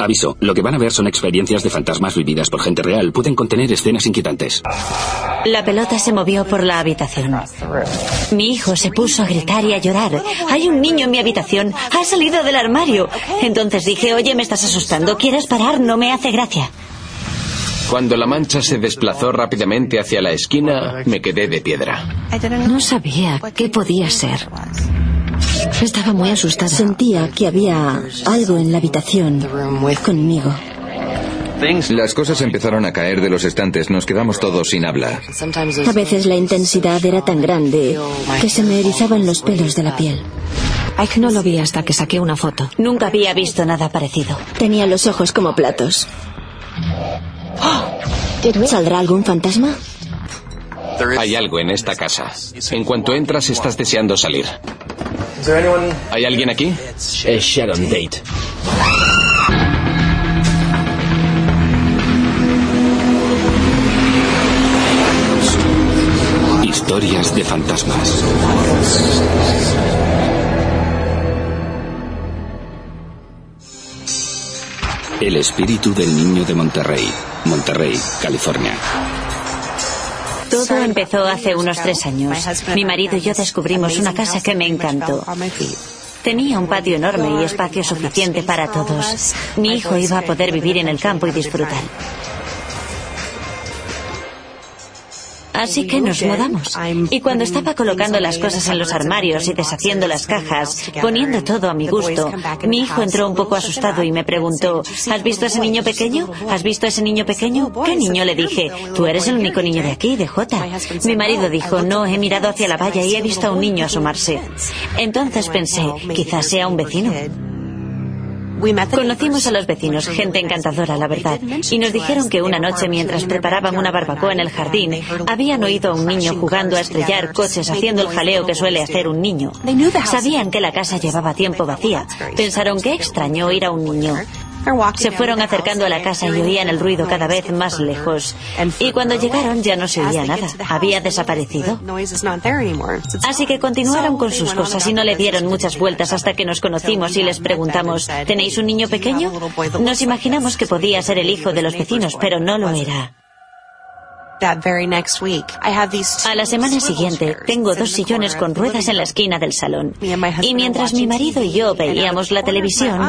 Aviso, lo que van a ver son experiencias de fantasmas vividas por gente real. Pueden contener escenas inquietantes. La pelota se movió por la habitación. Mi hijo se puso a gritar y a llorar. Hay un niño en mi habitación. Ha salido del armario. Entonces dije, oye, me estás asustando. ¿Quieres parar? No me hace gracia. Cuando la mancha se desplazó rápidamente hacia la esquina, me quedé de piedra. No sabía qué podía ser. Estaba muy asustada. Sentía que había algo en la habitación conmigo. Las cosas empezaron a caer de los estantes, nos quedamos todos sin habla. A veces la intensidad era tan grande que se me erizaban los pelos de la piel. No lo vi hasta que saqué una foto. Nunca había visto nada parecido. Tenía los ojos como platos. ¿Saldrá algún fantasma? Hay algo en esta casa. En cuanto entras estás deseando salir. ¿Hay alguien aquí? Es Sharon Date. Historias de fantasmas. El espíritu del niño de Monterrey, Monterrey, California. Todo empezó hace unos tres años. Mi marido y yo descubrimos una casa que me encantó. Tenía un patio enorme y espacio suficiente para todos. Mi hijo iba a poder vivir en el campo y disfrutar. Así que nos mudamos. Y cuando estaba colocando las cosas en los armarios y deshaciendo las cajas, poniendo todo a mi gusto, mi hijo entró un poco asustado y me preguntó, ¿has visto a ese niño pequeño? ¿Has visto a ese niño pequeño? ¿Qué niño? Le dije, tú eres el único niño de aquí, de Jota. Mi marido dijo, no, he mirado hacia la valla y he visto a un niño asomarse. Entonces pensé, quizás sea un vecino. Conocimos a los vecinos, gente encantadora, la verdad, y nos dijeron que una noche mientras preparaban una barbacoa en el jardín, habían oído a un niño jugando a estrellar coches haciendo el jaleo que suele hacer un niño. Sabían que la casa llevaba tiempo vacía. Pensaron que extraño oír a un niño. Se fueron acercando a la casa y oían el ruido cada vez más lejos. Y cuando llegaron ya no se oía nada. Había desaparecido. Así que continuaron con sus cosas y no le dieron muchas vueltas hasta que nos conocimos y les preguntamos, ¿tenéis un niño pequeño? Nos imaginamos que podía ser el hijo de los vecinos, pero no lo era. A la semana siguiente tengo dos sillones con ruedas en la esquina del salón. Y mientras mi marido y yo veíamos la televisión,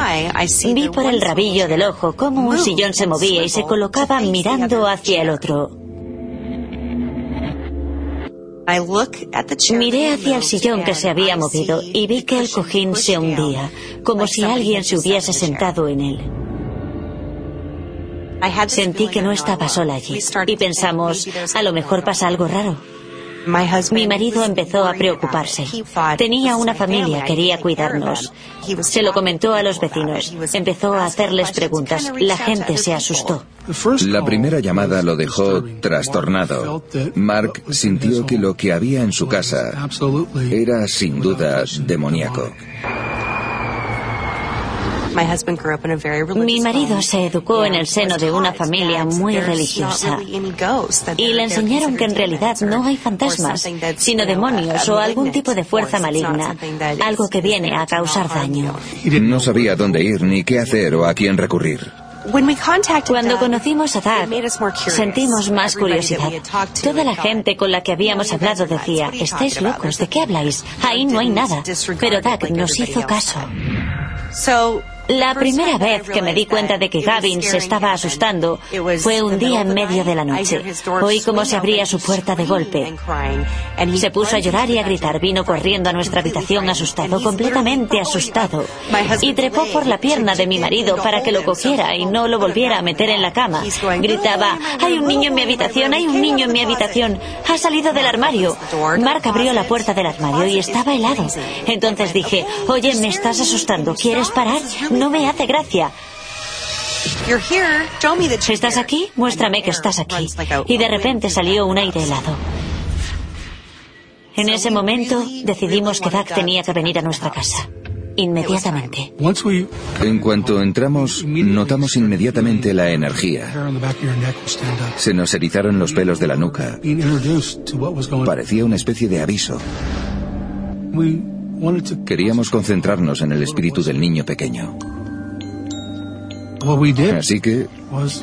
vi por el rabillo del ojo cómo un sillón se movía y se colocaba mirando hacia el otro. Miré hacia el sillón que se había movido y vi que el cojín se hundía, como si alguien se hubiese sentado en él. Sentí que no estaba sola allí y pensamos, a lo mejor pasa algo raro. Mi marido empezó a preocuparse. Tenía una familia, quería cuidarnos. Se lo comentó a los vecinos. Empezó a hacerles preguntas. La gente se asustó. La primera llamada lo dejó trastornado. Mark sintió que lo que había en su casa era sin duda demoníaco. Mi marido se educó en el seno de una familia muy religiosa y le enseñaron que en realidad no hay fantasmas, sino demonios o algún tipo de fuerza maligna, algo que viene a causar daño. No sabía dónde ir ni qué hacer o a quién recurrir. Cuando conocimos a Doug, sentimos más curiosidad. Toda la gente con la que habíamos hablado decía, estáis locos, ¿de qué habláis? Ahí no hay nada. Pero Doug nos hizo caso. La primera vez que me di cuenta de que Gavin se estaba asustando fue un día en medio de la noche. Oí cómo se abría su puerta de golpe. Se puso a llorar y a gritar. Vino corriendo a nuestra habitación asustado, completamente asustado. Y trepó por la pierna de mi marido para que lo cogiera y no lo volviera a meter en la cama. Gritaba, hay un niño en mi habitación, hay un niño en mi habitación. Ha salido del armario. Mark abrió la puerta del armario y estaba helado. Entonces dije, oye, me estás asustando, ¿quieres parar? No me hace gracia. ¿Estás aquí? Muéstrame que estás aquí. Y de repente salió un aire helado. En ese momento decidimos que Doug tenía que venir a nuestra casa. Inmediatamente. En cuanto entramos, notamos inmediatamente la energía. Se nos erizaron los pelos de la nuca. Parecía una especie de aviso. Queríamos concentrarnos en el espíritu del niño pequeño. Así que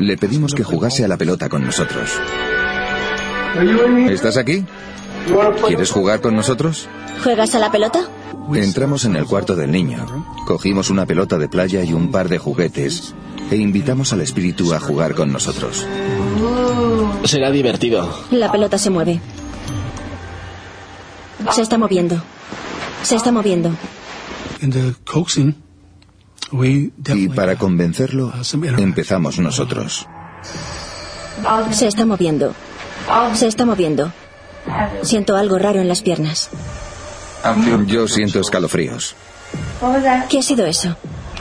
le pedimos que jugase a la pelota con nosotros. ¿Estás aquí? ¿Quieres jugar con nosotros? ¿Juegas a la pelota? Entramos en el cuarto del niño, cogimos una pelota de playa y un par de juguetes e invitamos al espíritu a jugar con nosotros. Será divertido. La pelota se mueve. Se está moviendo. Se está moviendo. Y para convencerlo, empezamos nosotros. Se está moviendo. Se está moviendo. Siento algo raro en las piernas. Yo siento escalofríos. ¿Qué ha sido eso?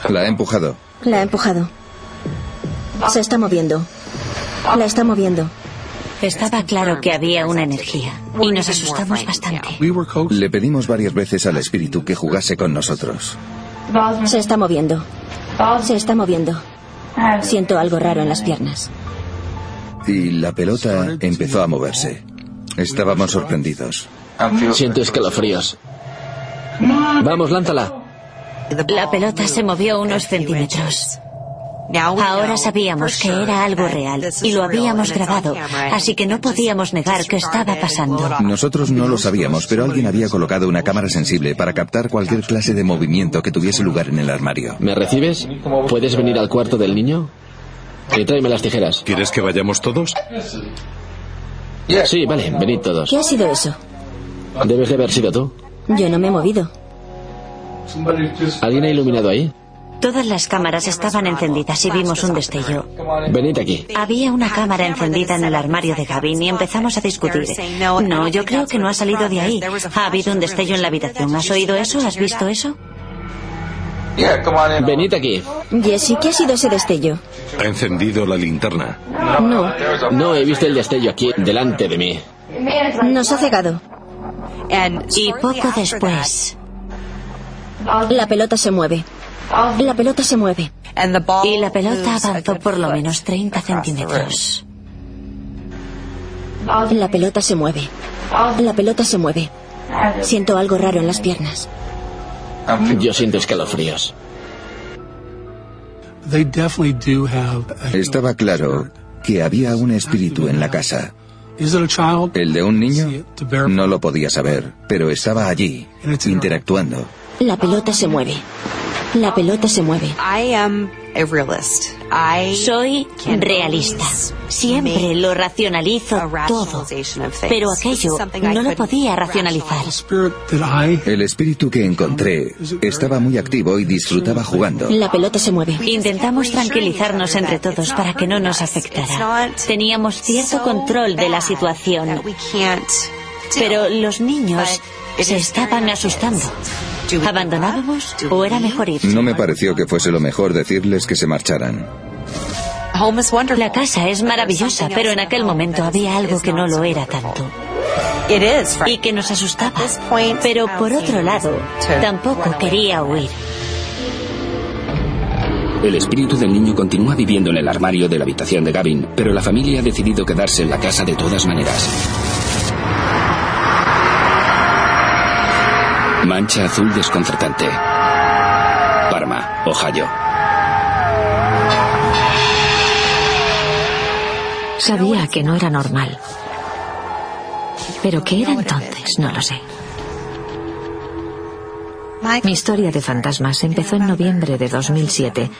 La ha empujado. La ha empujado. Se está moviendo. La está moviendo. Estaba claro que había una energía y nos asustamos bastante. Le pedimos varias veces al espíritu que jugase con nosotros. Se está moviendo. Se está moviendo. Siento algo raro en las piernas. Y la pelota empezó a moverse. Estábamos sorprendidos. Siento escalofríos. Vamos, lánzala. La pelota se movió unos centímetros. Ahora sabíamos que era algo real y lo habíamos grabado, así que no podíamos negar que estaba pasando. Nosotros no lo sabíamos, pero alguien había colocado una cámara sensible para captar cualquier clase de movimiento que tuviese lugar en el armario. ¿Me recibes? ¿Puedes venir al cuarto del niño? Y tráeme las tijeras. ¿Quieres que vayamos todos? Sí, vale, venid todos. ¿Qué ha sido eso? Debes de haber sido tú. Yo no me he movido. ¿Alguien ha iluminado ahí? Todas las cámaras estaban encendidas y vimos un destello. Venid aquí. Había una cámara encendida en el armario de Gavin y empezamos a discutir. No, yo creo que no ha salido de ahí. Ha habido un destello en la habitación. ¿Has oído eso? ¿Has visto eso? Venid aquí. Jesse, ¿qué ha sido ese destello? Ha encendido la linterna. No, No he visto el destello aquí, delante de mí. nos ha cegado. Y poco después, La pelota se mueve. La pelota se mueve. y la pelota avanzó por lo menos 30 centímetros. La pelota se mueve. La pelota se mueve. Siento algo raro en las piernas. Yo siento escalofríos. Estaba claro que había un espíritu en la casa. ¿El de un niño? No lo podía saber, pero estaba allí, interactuando. La pelota se mueve. La pelota se mueve. Soy realista. Siempre lo racionalizo todo. Pero aquello no lo podía racionalizar. El espíritu que encontré estaba muy activo y disfrutaba jugando. La pelota se mueve. Intentamos tranquilizarnos entre todos para que no nos afectara. Teníamos cierto control de la situación. Pero los niños se estaban asustando. ¿Abandonábamos o era mejor ir? No me pareció que fuese lo mejor decirles que se marcharan. La casa es maravillosa, pero en aquel momento había algo que no lo era tanto. Y que nos asustaba. Pero por otro lado, tampoco quería huir. El espíritu del niño continúa viviendo en el armario de la habitación de Gavin, pero la familia ha decidido quedarse en la casa de todas maneras. Mancha azul desconcertante. Parma, Ohio. Sabía que no era normal. Pero ¿qué era entonces? No lo sé. Mi historia de fantasmas empezó en noviembre de 2007.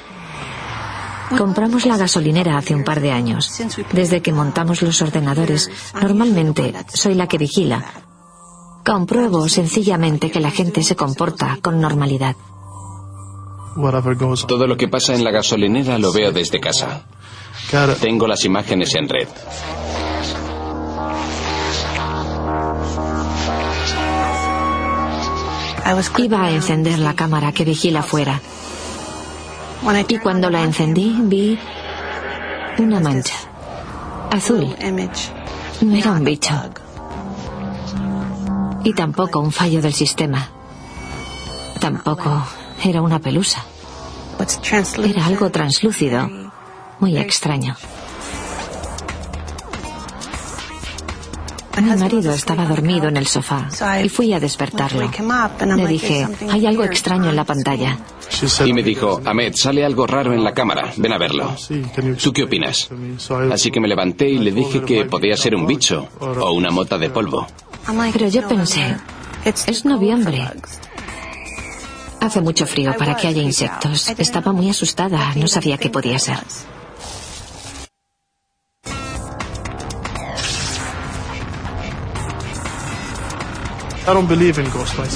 Compramos la gasolinera hace un par de años. Desde que montamos los ordenadores, normalmente soy la que vigila. Compruebo sencillamente que la gente se comporta con normalidad. Todo lo que pasa en la gasolinera lo veo desde casa. Tengo las imágenes en red. Iba a encender la cámara que vigila afuera. Y cuando la encendí vi una mancha. Azul. No era un bicho. Y tampoco un fallo del sistema. Tampoco era una pelusa. Era algo translúcido, muy extraño. Mi marido estaba dormido en el sofá y fui a despertarlo. Le dije, hay algo extraño en la pantalla. Y me dijo, Ahmed, sale algo raro en la cámara, ven a verlo. ¿Tú qué opinas? Así que me levanté y le dije que podía ser un bicho o una mota de polvo. Pero yo pensé, es noviembre. Hace mucho frío para que haya insectos. Estaba muy asustada, no sabía qué podía ser.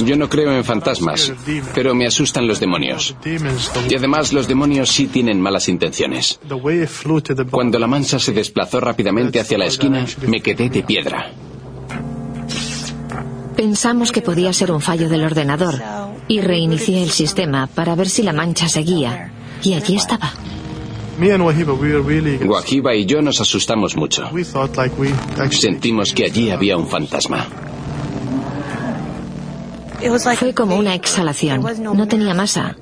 Yo no creo en fantasmas, pero me asustan los demonios. Y además los demonios sí tienen malas intenciones. Cuando la mancha se desplazó rápidamente hacia la esquina, me quedé de piedra. Pensamos que podía ser un fallo del ordenador y reinicié el sistema para ver si la mancha seguía. Y allí estaba. Wahiba y yo nos asustamos mucho. Sentimos que allí había un fantasma. Fue como una exhalación. No tenía masa.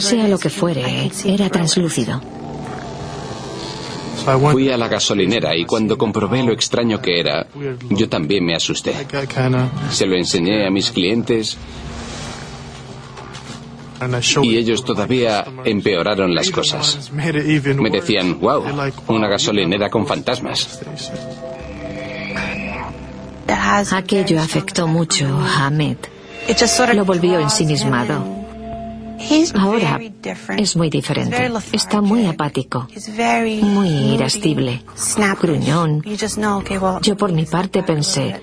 Sea lo que fuere, era translúcido. Fui a la gasolinera y cuando comprobé lo extraño que era, yo también me asusté. Se lo enseñé a mis clientes y ellos todavía empeoraron las cosas. Me decían, wow, una gasolinera con fantasmas. Aquello afectó mucho a Ahmed. Lo volvió ensimismado. Ahora es muy diferente. Está muy apático, muy irascible, gruñón. Yo por mi parte pensé,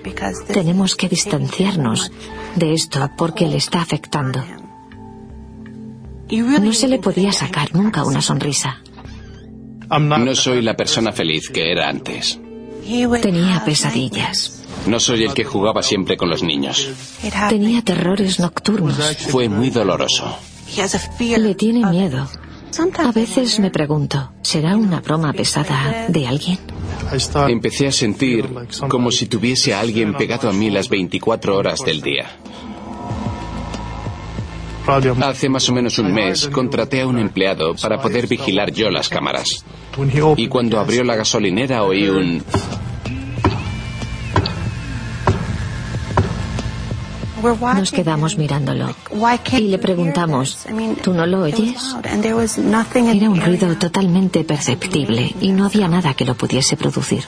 tenemos que distanciarnos de esto porque le está afectando. No se le podía sacar nunca una sonrisa. No soy la persona feliz que era antes. Tenía pesadillas. No soy el que jugaba siempre con los niños. Tenía terrores nocturnos. Fue muy doloroso. Le tiene miedo. A veces me pregunto, ¿será una broma pesada de alguien? Empecé a sentir como si tuviese a alguien pegado a mí las 24 horas del día. Hace más o menos un mes contraté a un empleado para poder vigilar yo las cámaras. Y cuando abrió la gasolinera oí un... Nos quedamos mirándolo y le preguntamos, ¿tú no lo oyes? Era un ruido totalmente perceptible y no había nada que lo pudiese producir.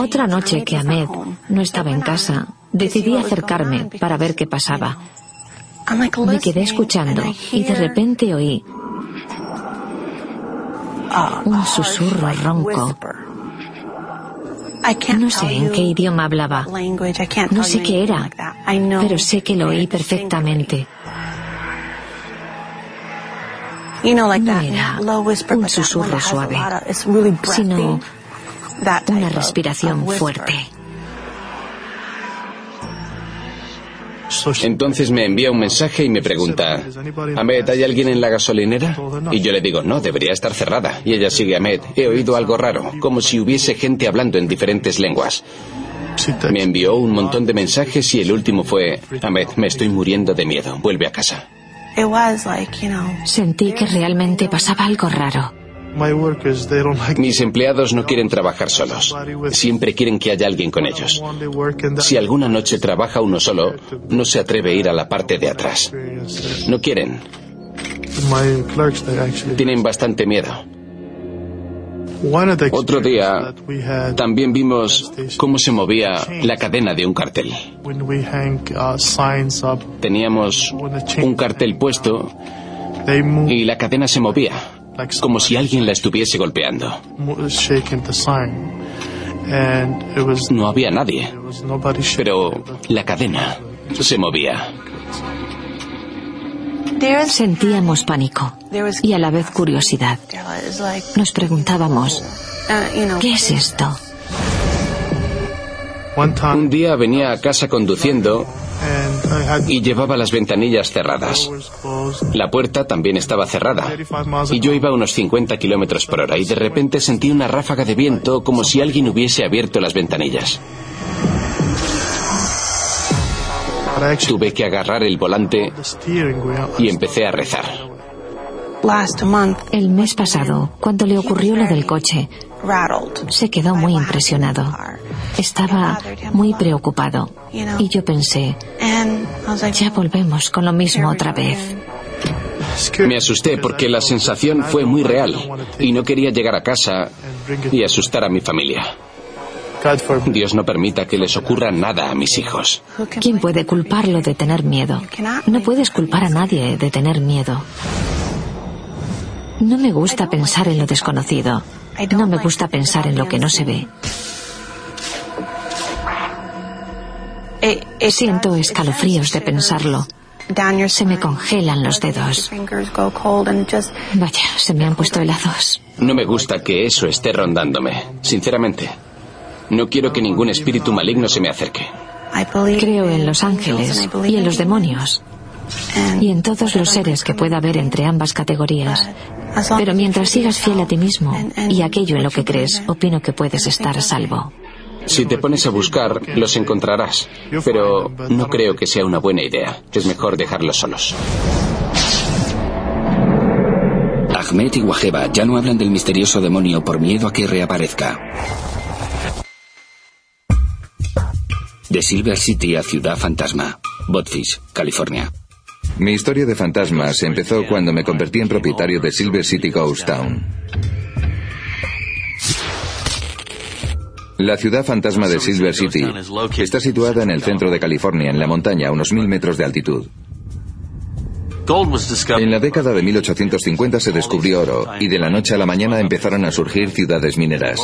Otra noche que Ahmed no estaba en casa, decidí acercarme para ver qué pasaba. Me quedé escuchando y de repente oí un susurro ronco no sé en qué idioma hablaba. No sé qué era, pero sé que lo oí perfectamente. No era un susurro suave, sino una respiración fuerte. Entonces me envía un mensaje y me pregunta, Ahmed, ¿hay alguien en la gasolinera? Y yo le digo, no, debería estar cerrada. Y ella sigue, Ahmed, he oído algo raro, como si hubiese gente hablando en diferentes lenguas. Me envió un montón de mensajes y el último fue, Ahmed, me estoy muriendo de miedo, vuelve a casa. Sentí que realmente pasaba algo raro. Mis empleados no quieren trabajar solos. Siempre quieren que haya alguien con ellos. Si alguna noche trabaja uno solo, no se atreve a ir a la parte de atrás. No quieren. Tienen bastante miedo. Otro día también vimos cómo se movía la cadena de un cartel. Teníamos un cartel puesto y la cadena se movía como si alguien la estuviese golpeando. No había nadie, pero la cadena se movía. Sentíamos pánico y a la vez curiosidad. Nos preguntábamos, ¿qué es esto? Un día venía a casa conduciendo y llevaba las ventanillas cerradas. La puerta también estaba cerrada. Y yo iba a unos 50 kilómetros por hora y de repente sentí una ráfaga de viento como si alguien hubiese abierto las ventanillas. Tuve que agarrar el volante y empecé a rezar. El mes pasado, cuando le ocurrió lo del coche, Se quedó muy impresionado. Estaba muy preocupado. Y yo pensé, ya volvemos con lo mismo otra vez. Me asusté porque la sensación fue muy real y no quería llegar a casa y asustar a mi familia. Dios no permita que les ocurra nada a mis hijos. ¿Quién puede culparlo de tener miedo? No puedes culpar a nadie de tener miedo. No me gusta pensar en lo desconocido. No me gusta pensar en lo que no se ve. Siento escalofríos de pensarlo. Se me congelan los dedos. Vaya, se me han puesto helados. No me gusta que eso esté rondándome, sinceramente. No quiero que ningún espíritu maligno se me acerque. Creo en los ángeles y en los demonios y en todos los seres que pueda haber entre ambas categorías. Pero mientras sigas fiel a ti mismo y aquello en lo que crees, opino que puedes estar a salvo. Si te pones a buscar, los encontrarás. Pero no creo que sea una buena idea. Es mejor dejarlos solos. Ahmed y Wajeba ya no hablan del misterioso demonio por miedo a que reaparezca. De Silver City a Ciudad Fantasma, Botfish, California. Mi historia de fantasmas empezó cuando me convertí en propietario de Silver City Ghost Town. La ciudad fantasma de Silver City está situada en el centro de California, en la montaña, a unos mil metros de altitud. En la década de 1850 se descubrió oro y de la noche a la mañana empezaron a surgir ciudades mineras.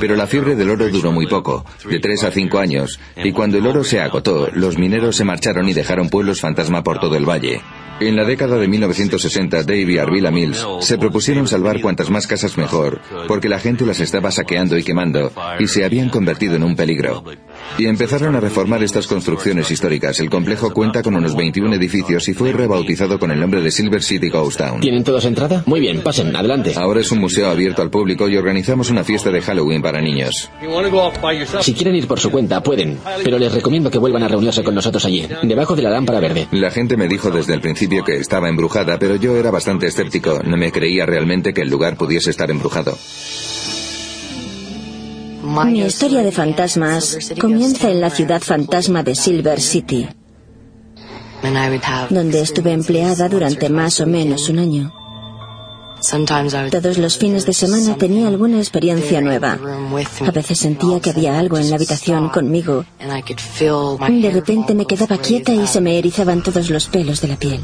Pero la fiebre del oro duró muy poco, de tres a cinco años, y cuando el oro se agotó, los mineros se marcharon y dejaron pueblos fantasma por todo el valle. En la década de 1960, Dave y Arvila Mills se propusieron salvar cuantas más casas mejor, porque la gente las estaba saqueando y quemando, y se habían convertido en un peligro. Y empezaron a reformar estas construcciones históricas. El complejo cuenta con unos 21 edificios y fue rebautizado con el nombre de Silver City Ghost Town. ¿Tienen todos entrada? Muy bien, pasen, adelante. Ahora es un museo abierto al público y organizamos una fiesta de Halloween para niños. Si quieren ir por su cuenta, pueden, pero les recomiendo que vuelvan a reunirse con nosotros allí, debajo de la lámpara verde. La gente me dijo desde el principio que estaba embrujada, pero yo era bastante escéptico. No me creía realmente que el lugar pudiese estar embrujado. Mi historia de fantasmas comienza en la ciudad fantasma de Silver City, donde estuve empleada durante más o menos un año. Todos los fines de semana tenía alguna experiencia nueva. A veces sentía que había algo en la habitación conmigo. De repente me quedaba quieta y se me erizaban todos los pelos de la piel.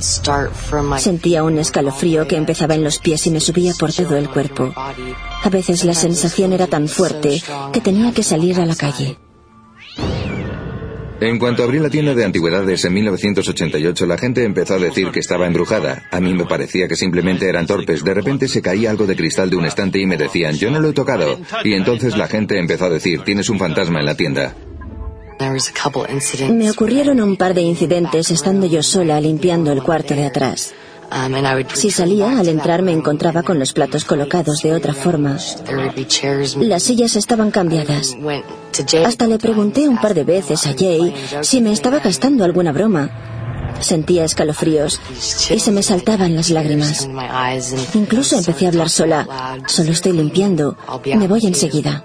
Sentía un escalofrío que empezaba en los pies y me subía por todo el cuerpo. A veces la sensación era tan fuerte que tenía que salir a la calle. En cuanto abrí la tienda de antigüedades en 1988, la gente empezó a decir que estaba embrujada. A mí me parecía que simplemente eran torpes. De repente se caía algo de cristal de un estante y me decían, yo no lo he tocado. Y entonces la gente empezó a decir, tienes un fantasma en la tienda. Me ocurrieron un par de incidentes estando yo sola limpiando el cuarto de atrás. Si salía, al entrar me encontraba con los platos colocados de otra forma. Las sillas estaban cambiadas. Hasta le pregunté un par de veces a Jay si me estaba gastando alguna broma. Sentía escalofríos y se me saltaban las lágrimas. Incluso empecé a hablar sola. Solo estoy limpiando. Me voy enseguida.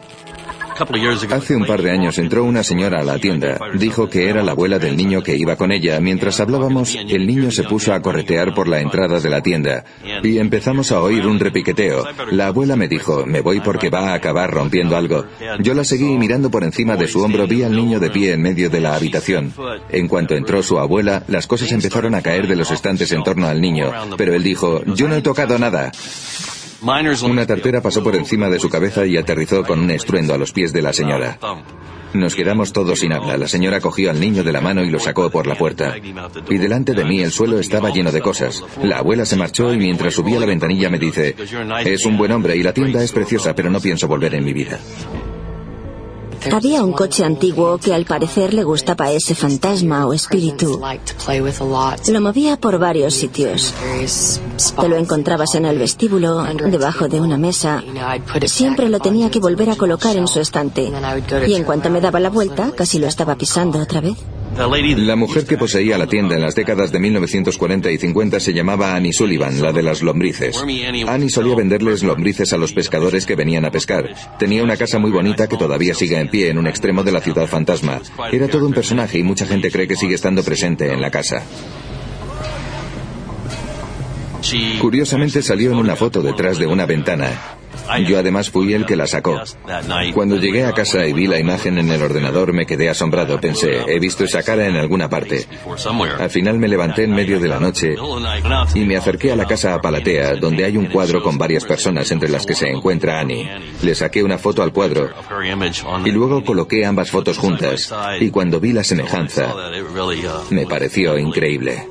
Hace un par de años entró una señora a la tienda. Dijo que era la abuela del niño que iba con ella. Mientras hablábamos, el niño se puso a corretear por la entrada de la tienda. Y empezamos a oír un repiqueteo. La abuela me dijo, me voy porque va a acabar rompiendo algo. Yo la seguí mirando por encima de su hombro vi al niño de pie en medio de la habitación. En cuanto entró su abuela, las cosas empezaron a caer de los estantes en torno al niño. Pero él dijo, yo no he tocado nada. Una tartera pasó por encima de su cabeza y aterrizó con un estruendo a los pies de la señora. Nos quedamos todos sin habla. La señora cogió al niño de la mano y lo sacó por la puerta. Y delante de mí el suelo estaba lleno de cosas. La abuela se marchó y mientras subía la ventanilla me dice, es un buen hombre y la tienda es preciosa, pero no pienso volver en mi vida. Había un coche antiguo que al parecer le gustaba a ese fantasma o espíritu. Lo movía por varios sitios. Te lo encontrabas en el vestíbulo, debajo de una mesa. Siempre lo tenía que volver a colocar en su estante. Y en cuanto me daba la vuelta, casi lo estaba pisando otra vez. La mujer que poseía la tienda en las décadas de 1940 y 50 se llamaba Annie Sullivan, la de las lombrices. Annie solía venderles lombrices a los pescadores que venían a pescar. Tenía una casa muy bonita que todavía sigue en pie en un extremo de la ciudad fantasma. Era todo un personaje y mucha gente cree que sigue estando presente en la casa. Curiosamente salió en una foto detrás de una ventana. Yo además fui el que la sacó. Cuando llegué a casa y vi la imagen en el ordenador me quedé asombrado. Pensé, he visto esa cara en alguna parte. Al final me levanté en medio de la noche y me acerqué a la casa Apalatea, donde hay un cuadro con varias personas entre las que se encuentra Annie. Le saqué una foto al cuadro y luego coloqué ambas fotos juntas. Y cuando vi la semejanza, me pareció increíble.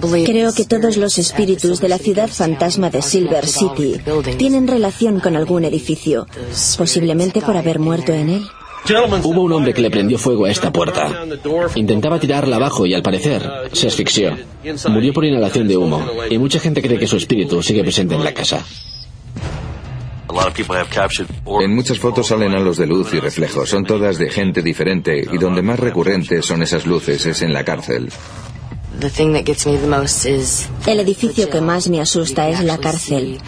Creo que todos los espíritus de la ciudad fantasma de Silver City tienen relación con algún edificio, posiblemente por haber muerto en él. Hubo un hombre que le prendió fuego a esta puerta. Intentaba tirarla abajo y al parecer se asfixió. Murió por inhalación de humo y mucha gente cree que su espíritu sigue presente en la casa. En muchas fotos salen halos de luz y reflejos. Son todas de gente diferente y donde más recurrentes son esas luces es en la cárcel. El edificio que más me asusta es la cárcel.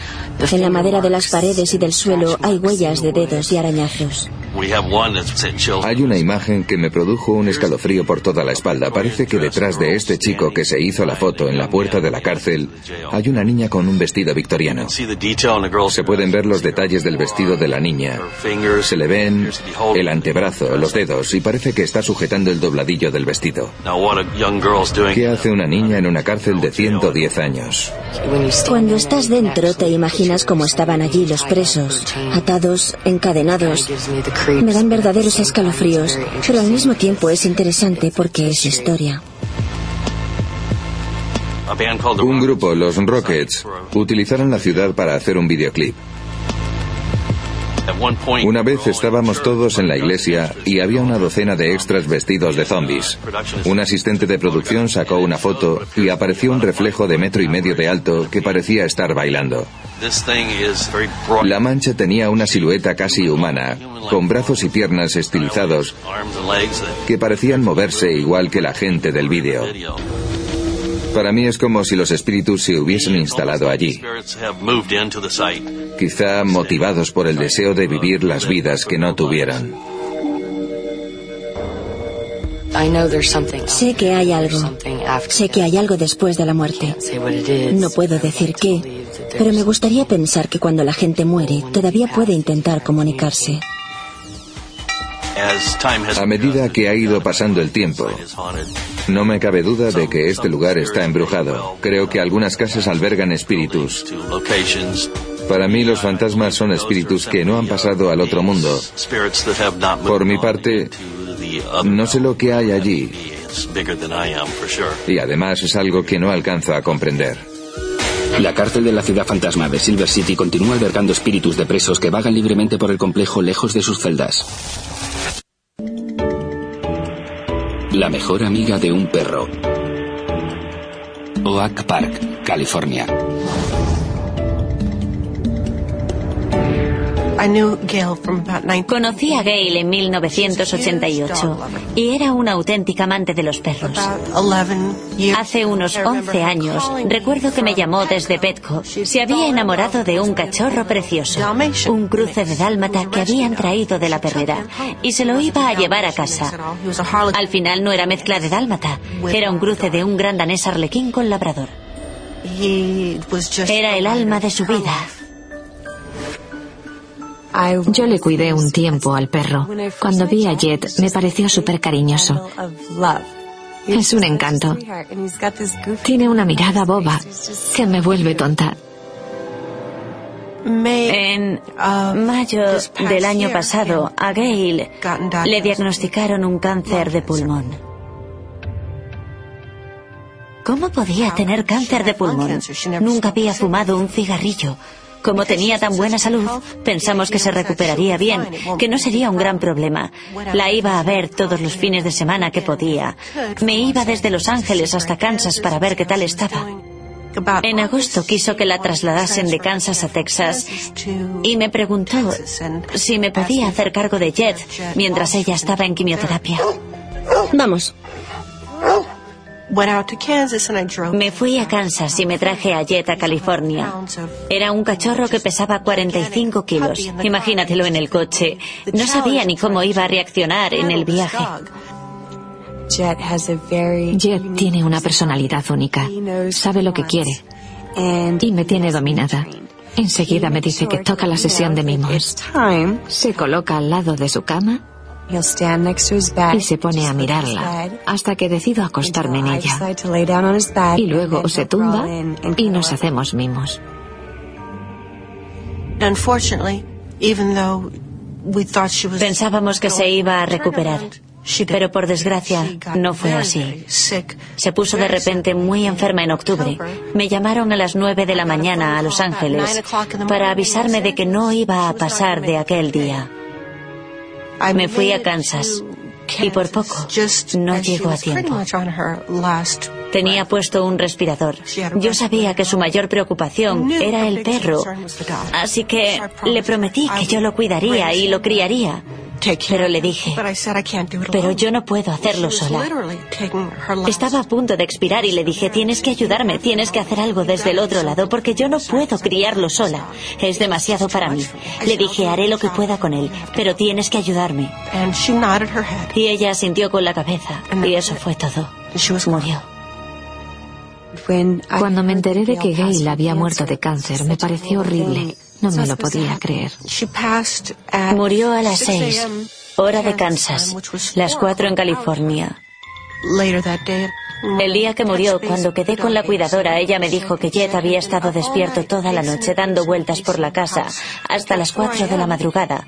En la madera de las paredes y del suelo hay huellas de dedos y arañazos. Hay una imagen que me produjo un escalofrío por toda la espalda. Parece que detrás de este chico que se hizo la foto en la puerta de la cárcel hay una niña con un vestido victoriano. Se pueden ver los detalles del vestido de la niña. Se le ven el antebrazo, los dedos y parece que está sujetando el dobladillo del vestido. ¿Qué hace una niña en una cárcel de 110 años? Cuando estás dentro te imaginas cómo estaban allí los presos, atados, encadenados. Me dan verdaderos escalofríos, pero al mismo tiempo es interesante porque es historia. Un grupo, los Rockets, utilizaron la ciudad para hacer un videoclip. Una vez estábamos todos en la iglesia y había una docena de extras vestidos de zombies. Un asistente de producción sacó una foto y apareció un reflejo de metro y medio de alto que parecía estar bailando. La mancha tenía una silueta casi humana, con brazos y piernas estilizados que parecían moverse igual que la gente del vídeo. Para mí es como si los espíritus se hubiesen instalado allí, quizá motivados por el deseo de vivir las vidas que no tuvieron. Sé que hay algo. Sé que hay algo después de la muerte. No puedo decir qué, pero me gustaría pensar que cuando la gente muere todavía puede intentar comunicarse. A medida que ha ido pasando el tiempo, no me cabe duda de que este lugar está embrujado. Creo que algunas casas albergan espíritus. Para mí los fantasmas son espíritus que no han pasado al otro mundo. Por mi parte, no sé lo que hay allí. Y además es algo que no alcanzo a comprender. La cárcel de la ciudad fantasma de Silver City continúa albergando espíritus de presos que vagan libremente por el complejo lejos de sus celdas. La mejor amiga de un perro. Oak Park, California. Conocí a Gail en 1988 y era una auténtica amante de los perros. Hace unos 11 años recuerdo que me llamó desde Petco. Se había enamorado de un cachorro precioso, un cruce de dálmata que habían traído de la perrera y se lo iba a llevar a casa. Al final no era mezcla de dálmata, era un cruce de un gran danés arlequín con labrador. Era el alma de su vida. Yo le cuidé un tiempo al perro. Cuando vi a Jet me pareció súper cariñoso. Es un encanto. Tiene una mirada boba que me vuelve tonta. En mayo del año pasado, a Gail le diagnosticaron un cáncer de pulmón. ¿Cómo podía tener cáncer de pulmón? Nunca había fumado un cigarrillo. Como tenía tan buena salud, pensamos que se recuperaría bien, que no sería un gran problema. La iba a ver todos los fines de semana que podía. Me iba desde Los Ángeles hasta Kansas para ver qué tal estaba. En agosto quiso que la trasladasen de Kansas a Texas y me preguntó si me podía hacer cargo de Jet mientras ella estaba en quimioterapia. Vamos. Me fui a Kansas y me traje a Jet a California. Era un cachorro que pesaba 45 kilos. Imagínatelo en el coche. No sabía ni cómo iba a reaccionar en el viaje. Jet tiene una personalidad única. Sabe lo que quiere. Y me tiene dominada. Enseguida me dice que toca la sesión de mimos. Se coloca al lado de su cama y se pone a mirarla hasta que decido acostarme en ella. Y luego se tumba y nos hacemos mimos. Pensábamos que se iba a recuperar. Pero por desgracia no fue así. Se puso de repente muy enferma en octubre. Me llamaron a las nueve de la mañana a Los Ángeles para avisarme de que no iba a pasar de aquel día. Me fui a Kansas y por poco no llegó a tiempo. Tenía puesto un respirador. Yo sabía que su mayor preocupación era el perro, así que le prometí que yo lo cuidaría y lo criaría. Pero le dije, pero yo no puedo hacerlo sola. Estaba a punto de expirar y le dije, tienes que ayudarme, tienes que hacer algo desde el otro lado, porque yo no puedo criarlo sola. Es demasiado para mí. Le dije, haré lo que pueda con él, pero tienes que ayudarme. Y ella asintió con la cabeza, y eso fue todo. Murió. Cuando me enteré de que Gail había muerto de cáncer, me pareció horrible. No me lo podía creer. Murió a las seis, hora de Kansas, las cuatro en California. El día que murió, cuando quedé con la cuidadora, ella me dijo que Jet había estado despierto toda la noche dando vueltas por la casa hasta las cuatro de la madrugada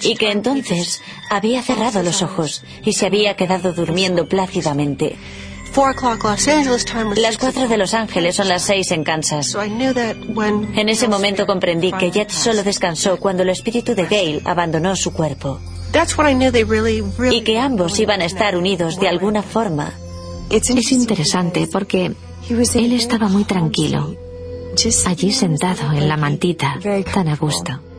y que entonces había cerrado los ojos y se había quedado durmiendo plácidamente. Las cuatro de Los Ángeles son las seis en Kansas. En ese momento comprendí que Jet solo descansó cuando el espíritu de Gail abandonó su cuerpo. Y que ambos iban a estar unidos de alguna forma. Es interesante porque él estaba muy tranquilo, allí sentado en la mantita, tan a gusto.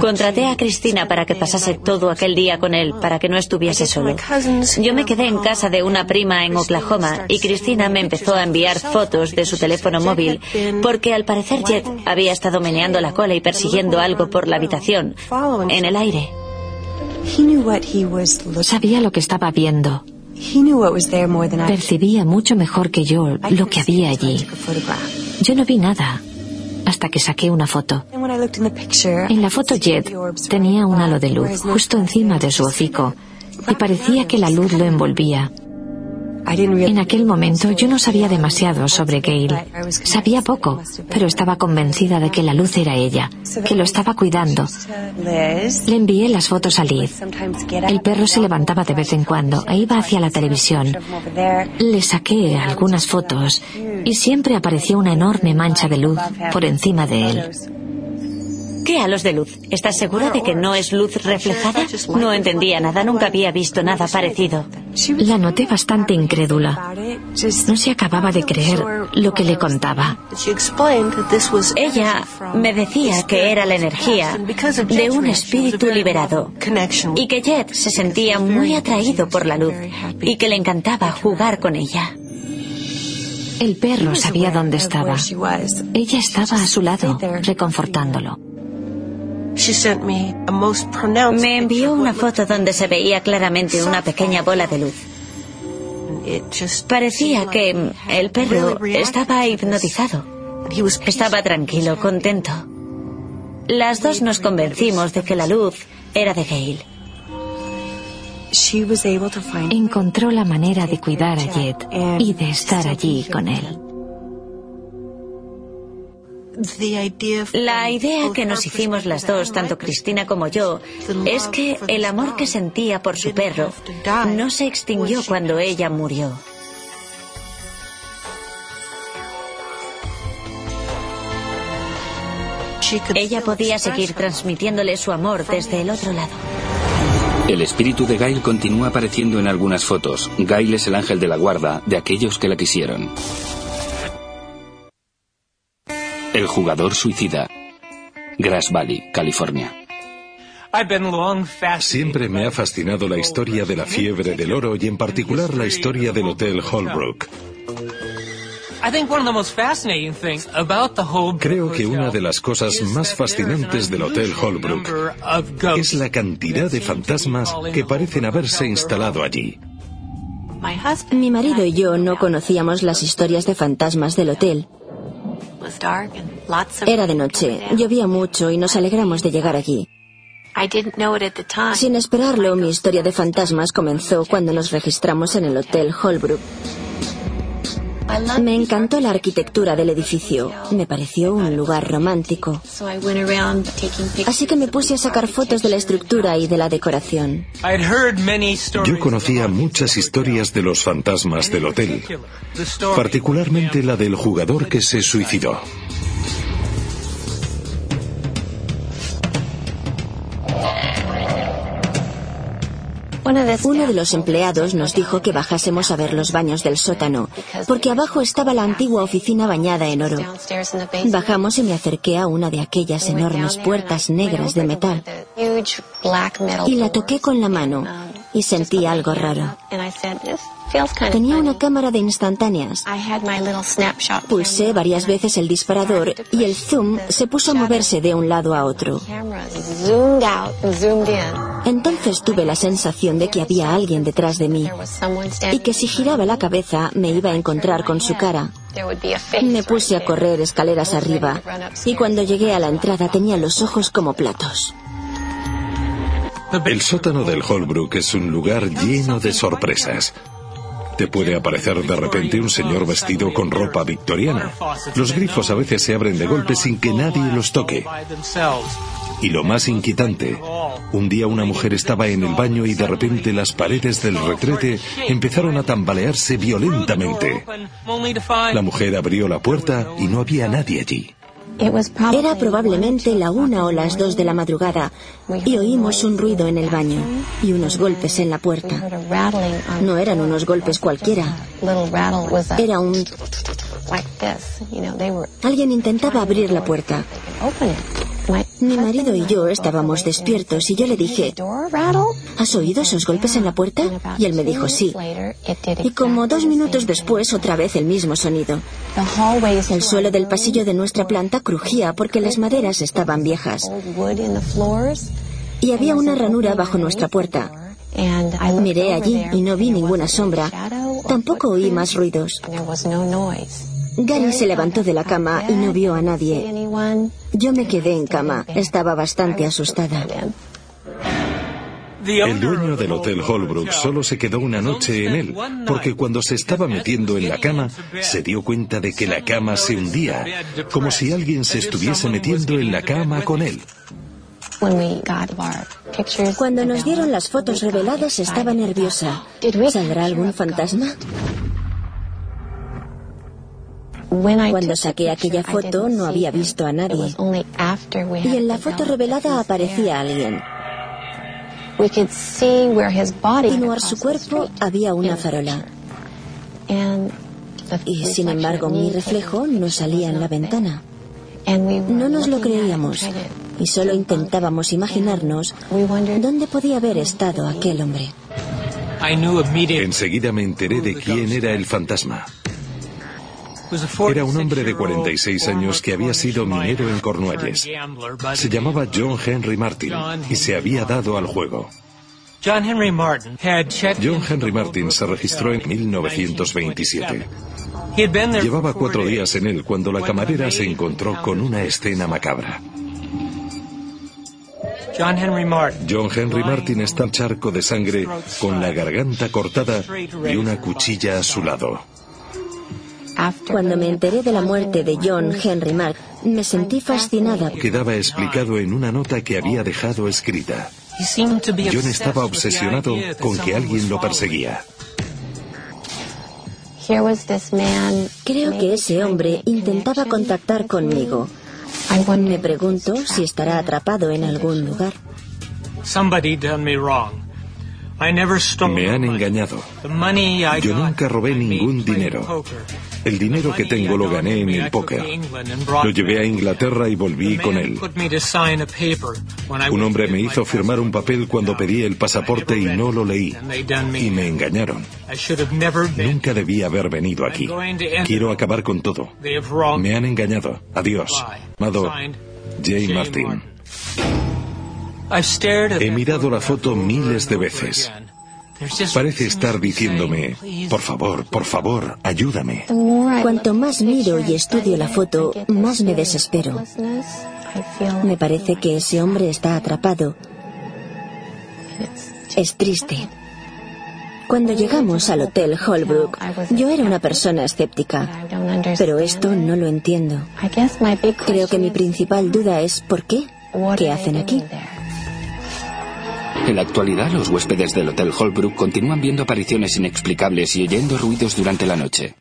Contraté a Cristina para que pasase todo aquel día con él, para que no estuviese solo. Yo me quedé en casa de una prima en Oklahoma y Cristina me empezó a enviar fotos de su teléfono móvil, porque al parecer Jet había estado meneando la cola y persiguiendo algo por la habitación, en el aire. Sabía lo que estaba viendo. Percibía mucho mejor que yo lo que había allí. Yo no vi nada hasta que saqué una foto. En la foto Jet tenía un halo de luz justo encima de su hocico y parecía que la luz lo envolvía. En aquel momento yo no sabía demasiado sobre Gail. Sabía poco, pero estaba convencida de que la luz era ella, que lo estaba cuidando. Le envié las fotos a Liz. El perro se levantaba de vez en cuando e iba hacia la televisión. Le saqué algunas fotos y siempre aparecía una enorme mancha de luz por encima de él. ¿Qué halos de luz? ¿Estás segura de que no es luz reflejada? No entendía nada, nunca había visto nada parecido. La noté bastante incrédula. No se acababa de creer lo que le contaba. Ella me decía que era la energía de un espíritu liberado y que Jet se sentía muy atraído por la luz y que le encantaba jugar con ella. El perro sabía dónde estaba. Ella estaba a su lado, reconfortándolo. Me envió una foto donde se veía claramente una pequeña bola de luz. Parecía que el perro estaba hipnotizado. Estaba tranquilo, contento. Las dos nos convencimos de que la luz era de Gail. Encontró la manera de cuidar a Jet y de estar allí con él. La idea que nos hicimos las dos, tanto Cristina como yo, es que el amor que sentía por su perro no se extinguió cuando ella murió. Ella podía seguir transmitiéndole su amor desde el otro lado. El espíritu de Gail continúa apareciendo en algunas fotos. Gail es el ángel de la guarda de aquellos que la quisieron. El jugador suicida. Grass Valley, California. Siempre me ha fascinado la historia de la fiebre del oro y en particular la historia del Hotel Holbrook. Creo que una de las cosas más fascinantes del Hotel Holbrook es la cantidad de fantasmas que parecen haberse instalado allí. Mi marido y yo no conocíamos las historias de fantasmas del hotel. Era de noche, llovía mucho y nos alegramos de llegar allí. Sin esperarlo, mi historia de fantasmas comenzó cuando nos registramos en el Hotel Holbrook. Me encantó la arquitectura del edificio. Me pareció un lugar romántico. Así que me puse a sacar fotos de la estructura y de la decoración. Yo conocía muchas historias de los fantasmas del hotel, particularmente la del jugador que se suicidó. Uno de los empleados nos dijo que bajásemos a ver los baños del sótano, porque abajo estaba la antigua oficina bañada en oro. Bajamos y me acerqué a una de aquellas enormes puertas negras de metal y la toqué con la mano y sentí algo raro. Tenía una cámara de instantáneas. Pulsé varias veces el disparador y el zoom se puso a moverse de un lado a otro. Entonces tuve la sensación de que había alguien detrás de mí y que si giraba la cabeza me iba a encontrar con su cara. Me puse a correr escaleras arriba y cuando llegué a la entrada tenía los ojos como platos. El sótano del Holbrook es un lugar lleno de sorpresas. Te puede aparecer de repente un señor vestido con ropa victoriana. Los grifos a veces se abren de golpe sin que nadie los toque. Y lo más inquietante, un día una mujer estaba en el baño y de repente las paredes del retrete empezaron a tambalearse violentamente. La mujer abrió la puerta y no había nadie allí. Era probablemente la una o las dos de la madrugada y oímos un ruido en el baño y unos golpes en la puerta. No eran unos golpes cualquiera. Era un... Alguien intentaba abrir la puerta. Mi marido y yo estábamos despiertos y yo le dije, ¿has oído esos golpes en la puerta? Y él me dijo sí. Y como dos minutos después, otra vez el mismo sonido. El suelo del pasillo de nuestra planta crujía porque las maderas estaban viejas. Y había una ranura bajo nuestra puerta. Miré allí y no vi ninguna sombra. Tampoco oí más ruidos. Gary se levantó de la cama y no vio a nadie. Yo me quedé en cama. Estaba bastante asustada. El dueño del Hotel Holbrook solo se quedó una noche en él, porque cuando se estaba metiendo en la cama, se dio cuenta de que la cama se hundía, como si alguien se estuviese metiendo en la cama con él. Cuando nos dieron las fotos reveladas estaba nerviosa. ¿Saldrá algún fantasma? Cuando saqué aquella foto no había visto a nadie. Y en la foto revelada aparecía alguien. Continuar su cuerpo había una farola. Y sin embargo mi reflejo no salía en la ventana. No nos lo creíamos y solo intentábamos imaginarnos dónde podía haber estado aquel hombre. Enseguida me enteré de quién era el fantasma. Era un hombre de 46 años que había sido minero en Cornualles. Se llamaba John Henry Martin y se había dado al juego. John Henry Martin se registró en 1927. Llevaba cuatro días en él cuando la camarera se encontró con una escena macabra. John Henry Martin está en charco de sangre con la garganta cortada y una cuchilla a su lado. Cuando me enteré de la muerte de John Henry Martin, me sentí fascinada. Quedaba explicado en una nota que había dejado escrita. John estaba obsesionado con que alguien lo perseguía. Creo que ese hombre intentaba contactar conmigo. Me pregunto si estará atrapado en algún lugar. Me han engañado. Yo nunca robé ningún dinero. El dinero que tengo lo gané en el póker. Lo llevé a Inglaterra y volví con él. Un hombre me hizo firmar un papel cuando pedí el pasaporte y no lo leí. Y me engañaron. Nunca debí haber venido aquí. Quiero acabar con todo. Me han engañado. Adiós. Mado J. Martin. He mirado la foto miles de veces. Parece estar diciéndome, por favor, por favor, ayúdame. Cuanto más miro y estudio la foto, más me desespero. Me parece que ese hombre está atrapado. Es triste. Cuando llegamos al Hotel Holbrook, yo era una persona escéptica, pero esto no lo entiendo. Creo que mi principal duda es ¿por qué? ¿Qué hacen aquí? En la actualidad, los huéspedes del Hotel Holbrook continúan viendo apariciones inexplicables y oyendo ruidos durante la noche.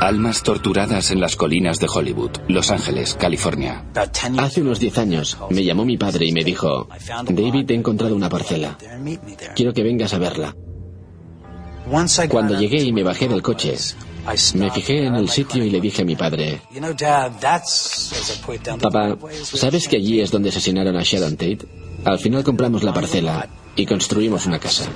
Almas torturadas en las colinas de Hollywood, Los Ángeles, California. Hace unos 10 años me llamó mi padre y me dijo, David, he encontrado una parcela. Quiero que vengas a verla. Cuando llegué y me bajé del coche, me fijé en el sitio y le dije a mi padre, Papá, ¿sabes que allí es donde asesinaron a Sharon Tate? Al final compramos la parcela y construimos una casa.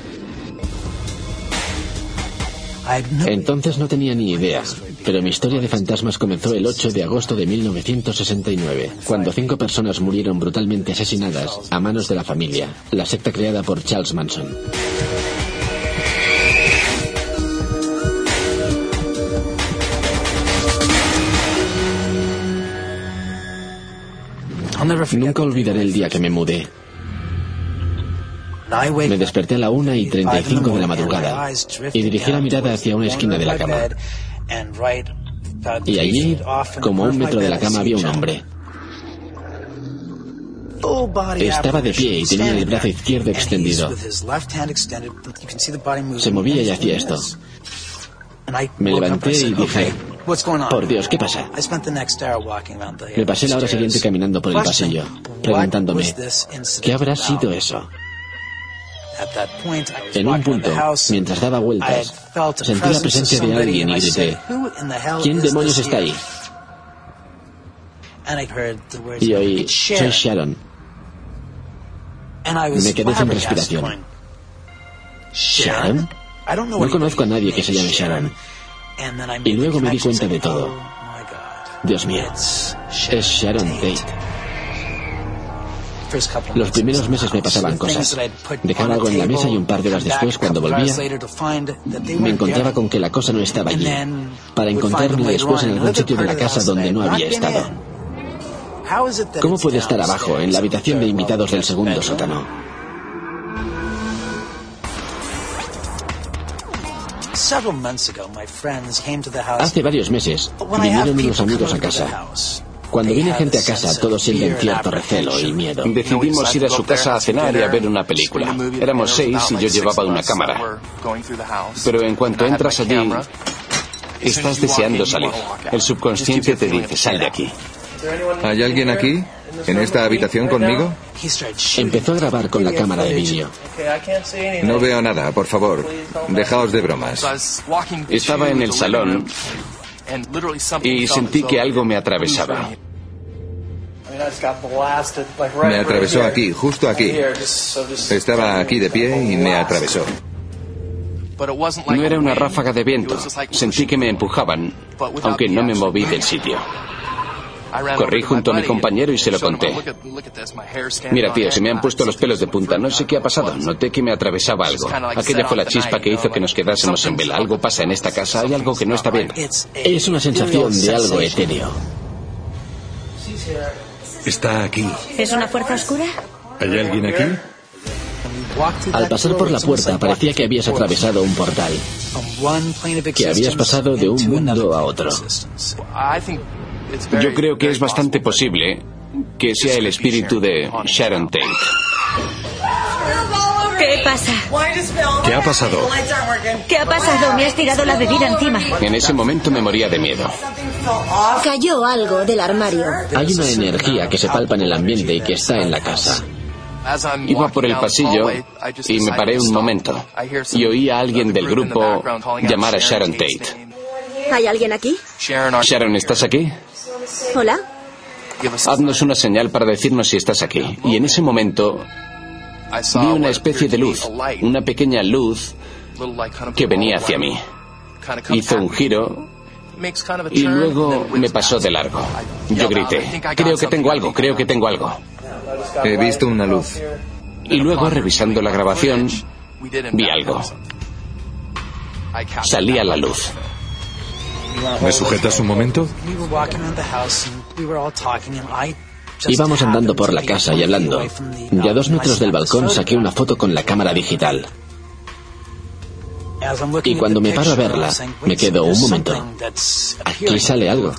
Entonces no tenía ni idea, pero mi historia de fantasmas comenzó el 8 de agosto de 1969, cuando cinco personas murieron brutalmente asesinadas a manos de la familia, la secta creada por Charles Manson. Nunca olvidaré el día que me mudé. Me desperté a la una y 35 de la madrugada y dirigí la mirada hacia una esquina de la cama. Y allí, como a un metro de la cama, había un hombre. Estaba de pie y tenía el brazo izquierdo extendido. Se movía y hacía esto. Me levanté y dije, por Dios, ¿qué pasa? Me pasé la hora siguiente caminando por el pasillo, preguntándome, ¿qué habrá sido eso? En un punto, mientras daba vueltas, sentí la presencia de alguien y grité, ¿quién demonios está ahí? Y oí, soy Sharon. Me quedé sin respiración. ¿Sharon? No conozco a nadie que se llame Sharon. Y luego me di cuenta de todo. Dios mío, es Sharon Tate. Los primeros meses me pasaban cosas. Dejaba algo en la mesa y un par de horas después, cuando volvía, me encontraba con que la cosa no estaba allí, para encontrarme después en algún sitio de la casa donde no había estado. ¿Cómo puede estar abajo, en la habitación de invitados del segundo sótano? Hace varios meses vinieron unos amigos a casa. Cuando viene gente a casa, todos sienten cierto recelo y miedo. Decidimos ir a su casa a cenar y a ver una película. Éramos seis y yo llevaba una cámara. Pero en cuanto entras allí, estás deseando salir. El subconsciente te dice, sal de aquí. ¿Hay alguien aquí? ¿En esta habitación conmigo? Empezó a grabar con la cámara de vídeo. No veo nada, por favor. Dejaos de bromas. Estaba en el salón y sentí que algo me atravesaba. Me atravesó aquí, justo aquí. Estaba aquí de pie y me atravesó. No era una ráfaga de viento. Sentí que me empujaban, aunque no me moví del sitio. Corrí junto a mi compañero y se lo conté. Mira, tío, se me han puesto los pelos de punta. No sé qué ha pasado. Noté que me atravesaba algo. Aquella fue la chispa que hizo que nos quedásemos en vela. Algo pasa en esta casa. Hay algo que no está bien. Es una sensación de algo etéreo. Está aquí. ¿Es una fuerza oscura? ¿Hay alguien aquí? Al pasar por la puerta parecía que habías atravesado un portal, que habías pasado de un mundo a otro. Yo creo que es bastante posible que sea el espíritu de Sharon Tate. ¿Qué pasa? ¿Qué ha pasado? ¿Qué ha pasado? Me has tirado la bebida encima. En ese momento me moría de miedo. Cayó algo del armario. Hay una energía que se palpa en el ambiente y que está en la casa. Iba por el pasillo y me paré un momento y oí a alguien del grupo llamar a Sharon Tate. ¿Hay alguien aquí? Sharon, ¿estás aquí? Hola. Haznos una señal para decirnos si estás aquí. Y en ese momento vi una especie de luz, una pequeña luz que venía hacia mí. Hizo un giro y luego me pasó de largo. Yo grité, creo que tengo algo, creo que tengo algo. He visto una luz. Y luego, revisando la grabación, vi algo. Salía la luz. ¿Me sujetas un momento? Íbamos andando por la casa y hablando. Y a dos metros del balcón saqué una foto con la cámara digital. Y cuando me paro a verla, me quedo un momento. Aquí sale algo.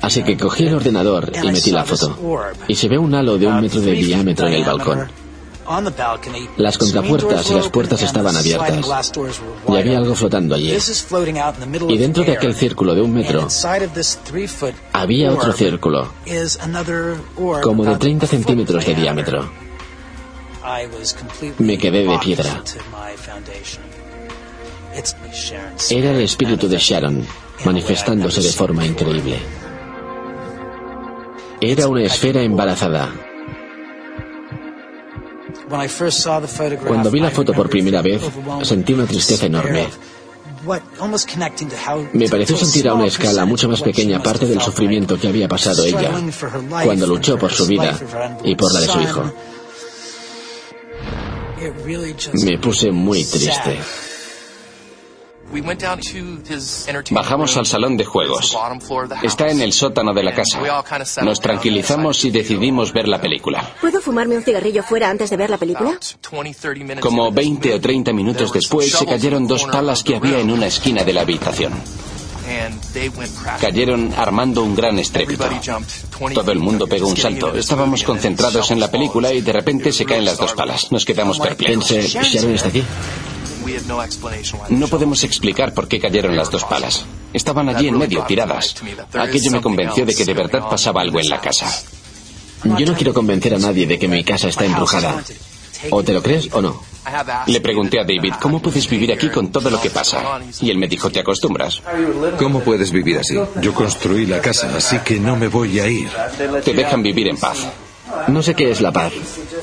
Así que cogí el ordenador y metí la foto. Y se ve un halo de un metro de diámetro en el balcón. Las contrapuertas y las puertas estaban abiertas. Y había algo flotando allí. Y dentro de aquel círculo de un metro había otro círculo, como de 30 centímetros de diámetro. Me quedé de piedra. Era el espíritu de Sharon, manifestándose de forma increíble. Era una esfera embarazada. Cuando vi la foto por primera vez, sentí una tristeza enorme. Me pareció sentir a una escala mucho más pequeña parte del sufrimiento que había pasado ella cuando luchó por su vida y por la de su hijo. Me puse muy triste. Bajamos al salón de juegos. Está en el sótano de la casa. Nos tranquilizamos y decidimos ver la película. ¿Puedo fumarme un cigarrillo fuera antes de ver la película? Como 20 o 30 minutos después se cayeron dos palas que había en una esquina de la habitación. Cayeron armando un gran estrépito. Todo el mundo pegó un salto. Estábamos concentrados en la película y de repente se caen las dos palas. Nos quedamos perplejos. Pensé, ¿Sharon está aquí? No podemos explicar por qué cayeron las dos palas. Estaban allí en medio, tiradas. Aquello me convenció de que de verdad pasaba algo en la casa. Yo no quiero convencer a nadie de que mi casa está embrujada. O te lo crees o no. Le pregunté a David, ¿cómo puedes vivir aquí con todo lo que pasa? Y él me dijo, ¿te acostumbras? ¿Cómo puedes vivir así? Yo construí la casa, así que no me voy a ir. Te dejan vivir en paz. No sé qué es la paz.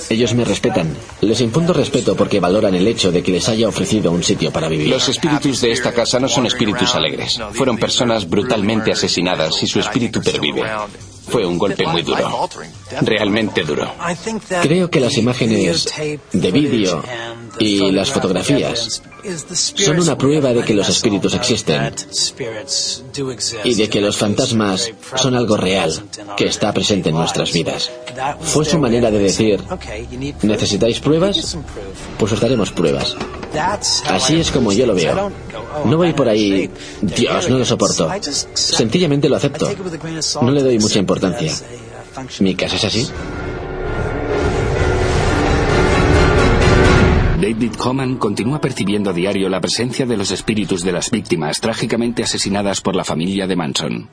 Ellos me respetan. Les infundo respeto porque valoran el hecho de que les haya ofrecido un sitio para vivir. Los espíritus de esta casa no son espíritus alegres. Fueron personas brutalmente asesinadas y su espíritu pervive. Fue un golpe muy duro. Realmente duro. Creo que las imágenes de vídeo y las fotografías son una prueba de que los espíritus existen y de que los fantasmas son algo real que está presente en nuestras vidas. Fue su manera de decir, ¿necesitáis pruebas? Pues os daremos pruebas. Así es como yo lo veo. No voy por ahí, Dios, no lo soporto. Sencillamente lo acepto. No le doy mucha importancia. Mi casa es así. David Coman continúa percibiendo a diario la presencia de los espíritus de las víctimas trágicamente asesinadas por la familia de Manson.